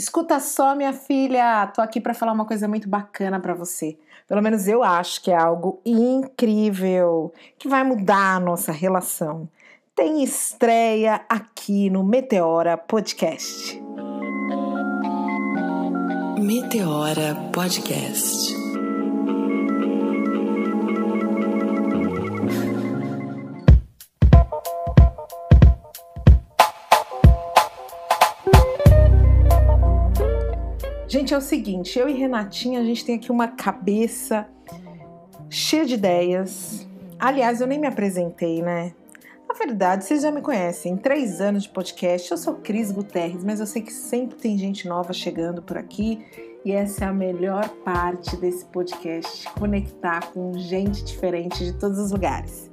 Escuta só, minha filha, tô aqui para falar uma coisa muito bacana para você. Pelo menos eu acho que é algo incrível que vai mudar a nossa relação. Tem estreia aqui no Meteora Podcast. Meteora Podcast. Gente, é o seguinte, eu e Renatinha, a gente tem aqui uma cabeça cheia de ideias. Aliás, eu nem me apresentei, né? Na verdade, vocês já me conhecem. Três anos de podcast, eu sou Cris Guterres, mas eu sei que sempre tem gente nova chegando por aqui e essa é a melhor parte desse podcast conectar com gente diferente de todos os lugares.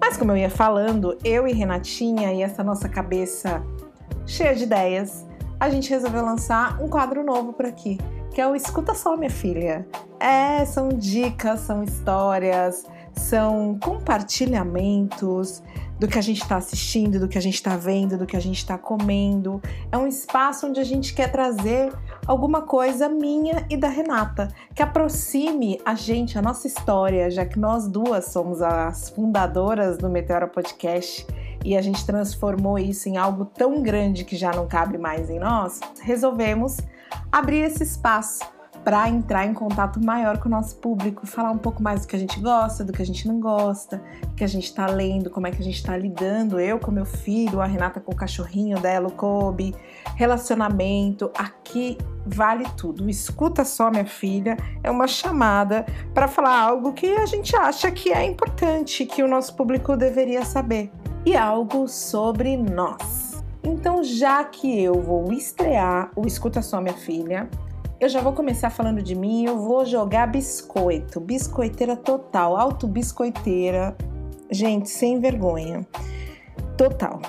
Mas, como eu ia falando, eu e Renatinha e essa nossa cabeça cheia de ideias, a gente resolveu lançar um quadro novo por aqui, que é o Escuta Só, minha filha. É, são dicas, são histórias, são compartilhamentos do que a gente está assistindo, do que a gente está vendo, do que a gente está comendo. É um espaço onde a gente quer trazer alguma coisa minha e da Renata, que aproxime a gente, a nossa história, já que nós duas somos as fundadoras do Meteora Podcast e a gente transformou isso em algo tão grande que já não cabe mais em nós, resolvemos abrir esse espaço para entrar em contato maior com o nosso público, falar um pouco mais do que a gente gosta, do que a gente não gosta, do que a gente está lendo, como é que a gente está lidando, eu com meu filho, a Renata com o cachorrinho dela, o Kobe, relacionamento, aqui vale tudo. Escuta só, minha filha, é uma chamada para falar algo que a gente acha que é importante, que o nosso público deveria saber e algo sobre nós. Então, já que eu vou estrear o Escuta Só Minha Filha, eu já vou começar falando de mim, eu vou jogar biscoito, biscoiteira total, auto biscoiteira, gente, sem vergonha, total.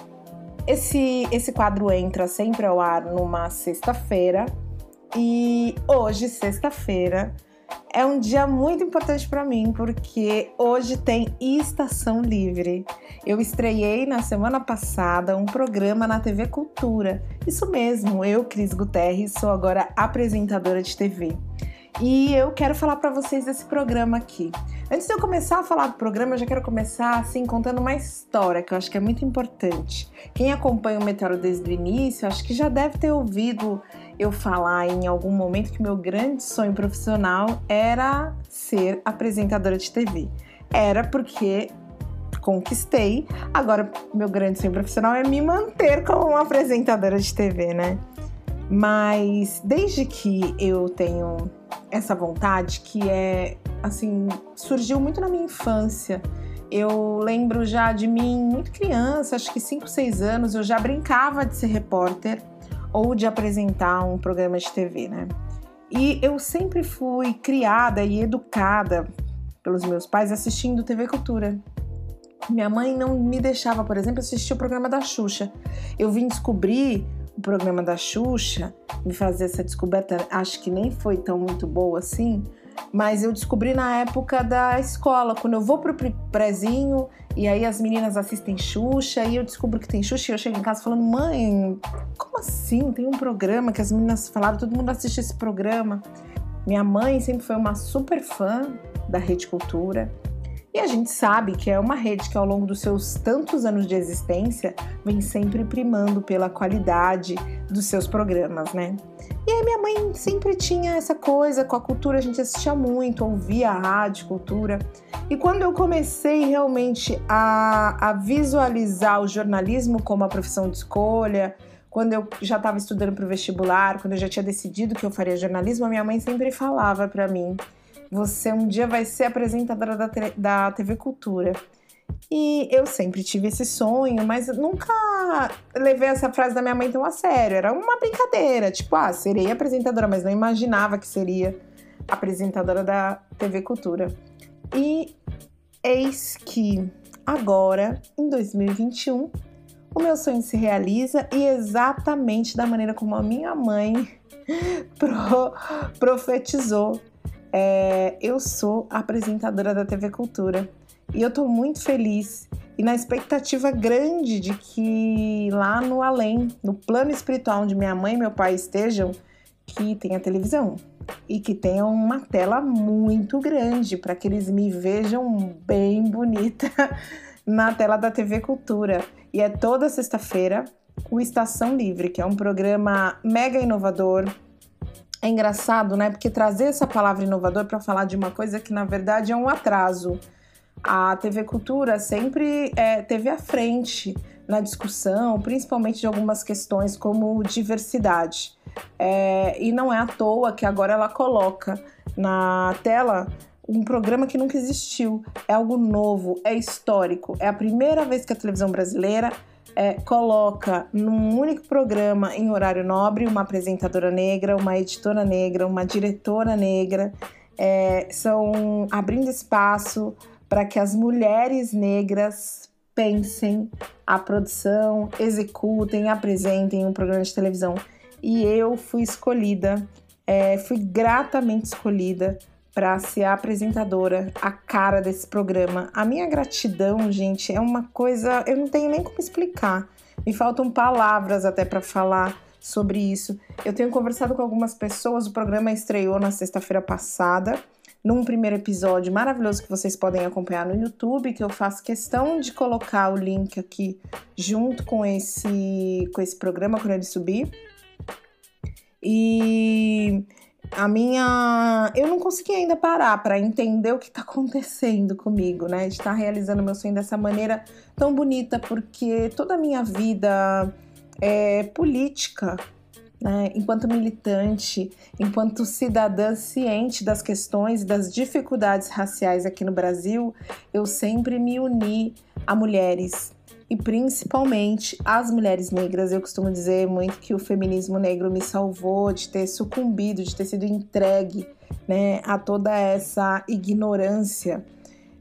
Esse, esse quadro entra sempre ao ar numa sexta-feira. E hoje, sexta-feira, é um dia muito importante para mim porque hoje tem Estação Livre. Eu estreiei na semana passada um programa na TV Cultura. Isso mesmo, eu, Cris Guterres, sou agora apresentadora de TV. E eu quero falar para vocês desse programa aqui. Antes de eu começar a falar do programa, eu já quero começar assim contando uma história que eu acho que é muito importante. Quem acompanha o Meteoro desde o início, acho que já deve ter ouvido eu falar em algum momento que meu grande sonho profissional era ser apresentadora de TV. Era porque conquistei, agora meu grande sonho profissional é me manter como uma apresentadora de TV, né? Mas desde que eu tenho essa vontade, que é assim, surgiu muito na minha infância. Eu lembro já de mim muito criança, acho que 5, 6 anos, eu já brincava de ser repórter ou de apresentar um programa de TV, né? E eu sempre fui criada e educada pelos meus pais assistindo TV Cultura. Minha mãe não me deixava, por exemplo, assistir o programa da Xuxa. Eu vim descobrir o programa da Xuxa, me fazer essa descoberta, acho que nem foi tão muito boa assim, mas eu descobri na época da escola, quando eu vou pro prezinho e aí as meninas assistem Xuxa e eu descubro que tem Xuxa e eu chego em casa falando: "Mãe, como assim? Tem um programa que as meninas falaram, todo mundo assiste esse programa". Minha mãe sempre foi uma super fã da Rede Cultura. E a gente sabe que é uma rede que ao longo dos seus tantos anos de existência vem sempre primando pela qualidade dos seus programas, né? E aí minha mãe sempre tinha essa coisa com a cultura, a gente assistia muito, ouvia a rádio, cultura. E quando eu comecei realmente a, a visualizar o jornalismo como a profissão de escolha, quando eu já estava estudando para o vestibular, quando eu já tinha decidido que eu faria jornalismo, a minha mãe sempre falava para mim você um dia vai ser apresentadora da, da TV Cultura. E eu sempre tive esse sonho, mas nunca levei essa frase da minha mãe tão a sério. Era uma brincadeira, tipo, ah, serei apresentadora, mas não imaginava que seria apresentadora da TV Cultura. E eis que agora, em 2021, o meu sonho se realiza e exatamente da maneira como a minha mãe pro, profetizou é, eu sou apresentadora da TV Cultura e eu estou muito feliz e na expectativa grande de que lá no além, no plano espiritual onde minha mãe e meu pai estejam, que tenha televisão e que tenha uma tela muito grande para que eles me vejam bem bonita na tela da TV Cultura. E é toda sexta-feira o Estação Livre, que é um programa mega inovador. É engraçado, né? Porque trazer essa palavra inovador para falar de uma coisa que na verdade é um atraso. A TV Cultura sempre é, teve à frente na discussão, principalmente de algumas questões como diversidade. É, e não é à toa que agora ela coloca na tela um programa que nunca existiu. É algo novo, é histórico. É a primeira vez que a televisão brasileira é, coloca num único programa em horário nobre uma apresentadora negra, uma editora negra, uma diretora negra. É, são abrindo espaço para que as mulheres negras pensem a produção, executem, apresentem um programa de televisão. E eu fui escolhida, é, fui gratamente escolhida para ser a apresentadora, a cara desse programa. A minha gratidão, gente, é uma coisa, eu não tenho nem como explicar. Me faltam palavras até para falar sobre isso. Eu tenho conversado com algumas pessoas, o programa estreou na sexta-feira passada, num primeiro episódio maravilhoso que vocês podem acompanhar no YouTube, que eu faço questão de colocar o link aqui junto com esse com esse programa quando ele subir. E a minha. Eu não consegui ainda parar para entender o que está acontecendo comigo, né? De estar tá realizando meu sonho dessa maneira tão bonita, porque toda a minha vida é política, né? Enquanto militante, enquanto cidadã ciente das questões e das dificuldades raciais aqui no Brasil, eu sempre me uni a mulheres e principalmente as mulheres negras. Eu costumo dizer muito que o feminismo negro me salvou de ter sucumbido, de ter sido entregue né, a toda essa ignorância.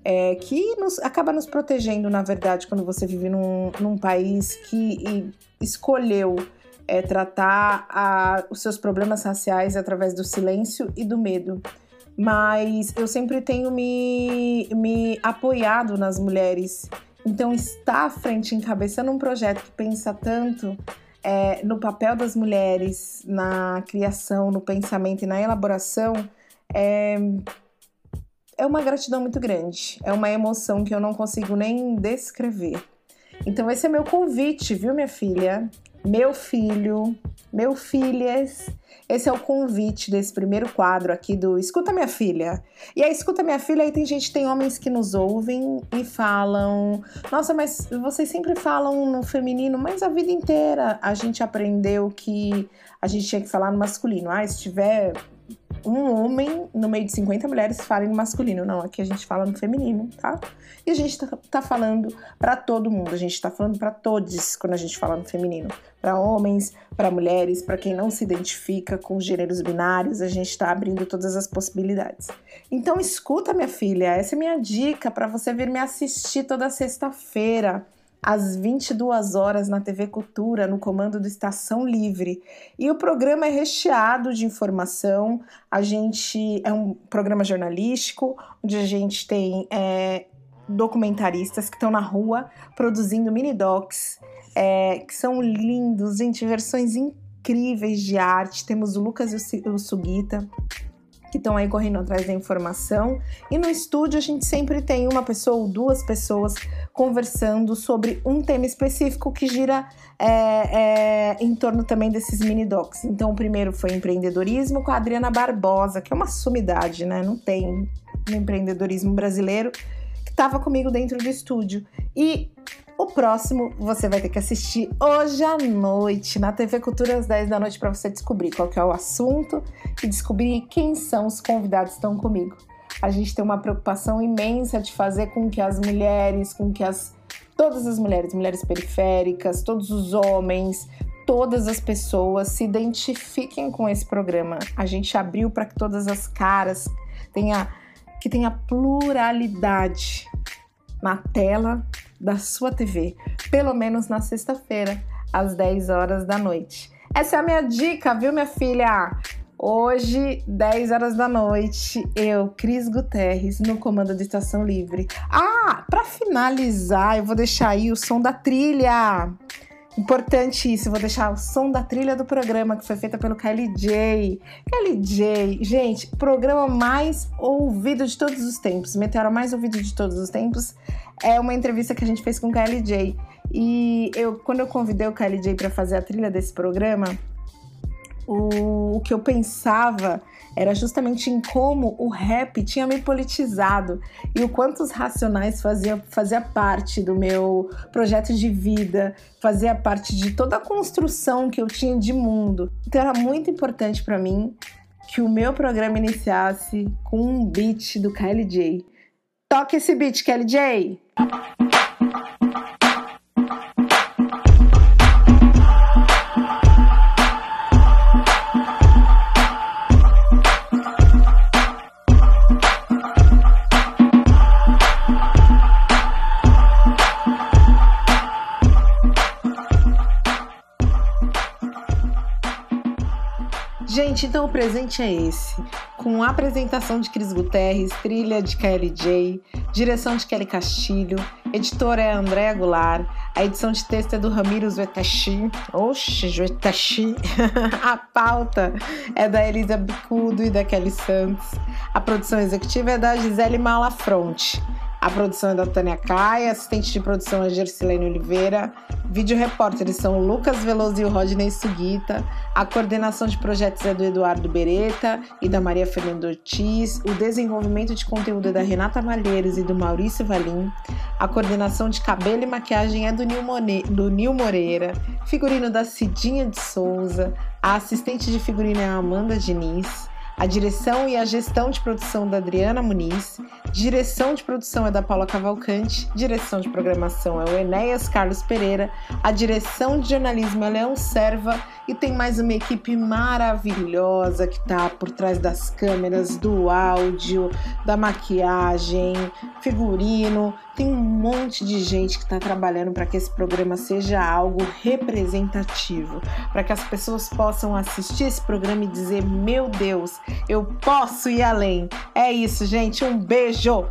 É, que nos, acaba nos protegendo, na verdade, quando você vive num, num país que escolheu é, tratar a, os seus problemas raciais através do silêncio e do medo. Mas eu sempre tenho me, me apoiado nas mulheres então, estar à frente, encabeçando um projeto que pensa tanto é, no papel das mulheres, na criação, no pensamento e na elaboração, é, é uma gratidão muito grande. É uma emoção que eu não consigo nem descrever. Então, esse é meu convite, viu, minha filha? Meu filho, meu filhas, esse é o convite desse primeiro quadro aqui do Escuta Minha Filha. E aí, Escuta Minha Filha, aí tem gente, tem homens que nos ouvem e falam: Nossa, mas vocês sempre falam no feminino, mas a vida inteira a gente aprendeu que a gente tinha que falar no masculino. Ah, se tiver um homem no meio de 50 mulheres fala no masculino. Não, aqui a gente fala no feminino, tá? E a gente tá, tá falando para todo mundo, a gente tá falando para todos quando a gente fala no feminino. Para homens, para mulheres, para quem não se identifica com gêneros binários, a gente tá abrindo todas as possibilidades. Então escuta, minha filha, essa é minha dica para você vir me assistir toda sexta-feira às 22 horas na TV Cultura, no comando do Estação Livre. E o programa é recheado de informação. A gente é um programa jornalístico, onde a gente tem é, documentaristas que estão na rua produzindo mini docs, é, que são lindos, gente, versões incríveis de arte. Temos o Lucas e o Sugita que estão aí correndo atrás da informação. E no estúdio a gente sempre tem uma pessoa ou duas pessoas conversando sobre um tema específico que gira é, é, em torno também desses mini docs. Então, o primeiro foi empreendedorismo com a Adriana Barbosa, que é uma sumidade, né? Não tem no empreendedorismo brasileiro, que estava comigo dentro do estúdio. E o próximo você vai ter que assistir hoje à noite na TV Cultura às 10 da noite para você descobrir qual é o assunto e descobrir quem são os convidados que estão comigo. A gente tem uma preocupação imensa de fazer com que as mulheres, com que as todas as mulheres, mulheres periféricas, todos os homens, todas as pessoas se identifiquem com esse programa. A gente abriu para que todas as caras tenha que tenha pluralidade na tela da sua TV, pelo menos na sexta-feira, às 10 horas da noite. Essa é a minha dica, viu, minha filha? Hoje, 10 horas da noite, eu, Cris Guterres, no comando de Estação Livre. Ah, para finalizar, eu vou deixar aí o som da trilha. Importante isso, vou deixar o som da trilha do programa que foi feita pelo Kylie J. Kylie J, gente, programa mais ouvido de todos os tempos, Meteoro mais ouvido de todos os tempos, é uma entrevista que a gente fez com o Kylie J. E eu, quando eu convidei o Kylie J para fazer a trilha desse programa, o, o que eu pensava era justamente em como o rap tinha me politizado e o quanto os Racionais fazia, fazia parte do meu projeto de vida, fazia parte de toda a construção que eu tinha de mundo. Então era muito importante para mim que o meu programa iniciasse com um beat do KLJ. Toque esse beat, KLJ! Gente, então o presente é esse. Com a apresentação de Cris Guterres, trilha de KLJ, direção de Kelly Castilho, editora é Andréa Goulart, a edição de texto é do Ramiro Zuetachi. Oxe, Zuetachi. a pauta é da Elisa Bicudo e da Kelly Santos. A produção executiva é da Gisele Malafronte. A produção é da Tânia Caia, assistente de produção é Gersilene Oliveira, vídeo repórteres são Lucas Veloso e o Rodney Sugita, a coordenação de projetos é do Eduardo Beretta e da Maria Fernanda Ortiz, o desenvolvimento de conteúdo é da Renata Malheiros e do Maurício Valim, a coordenação de cabelo e maquiagem é do Nil, Mone do Nil Moreira, figurino da Cidinha de Souza, a assistente de figurino é a Amanda Diniz, a direção e a gestão de produção da Adriana Muniz, direção de produção é da Paula Cavalcante, direção de programação é o Enéas Carlos Pereira, a direção de jornalismo é Leão Serva e tem mais uma equipe maravilhosa que está por trás das câmeras, do áudio, da maquiagem, figurino. Tem um monte de gente que está trabalhando para que esse programa seja algo representativo, para que as pessoas possam assistir esse programa e dizer: Meu Deus, eu posso ir além. É isso, gente. Um beijo!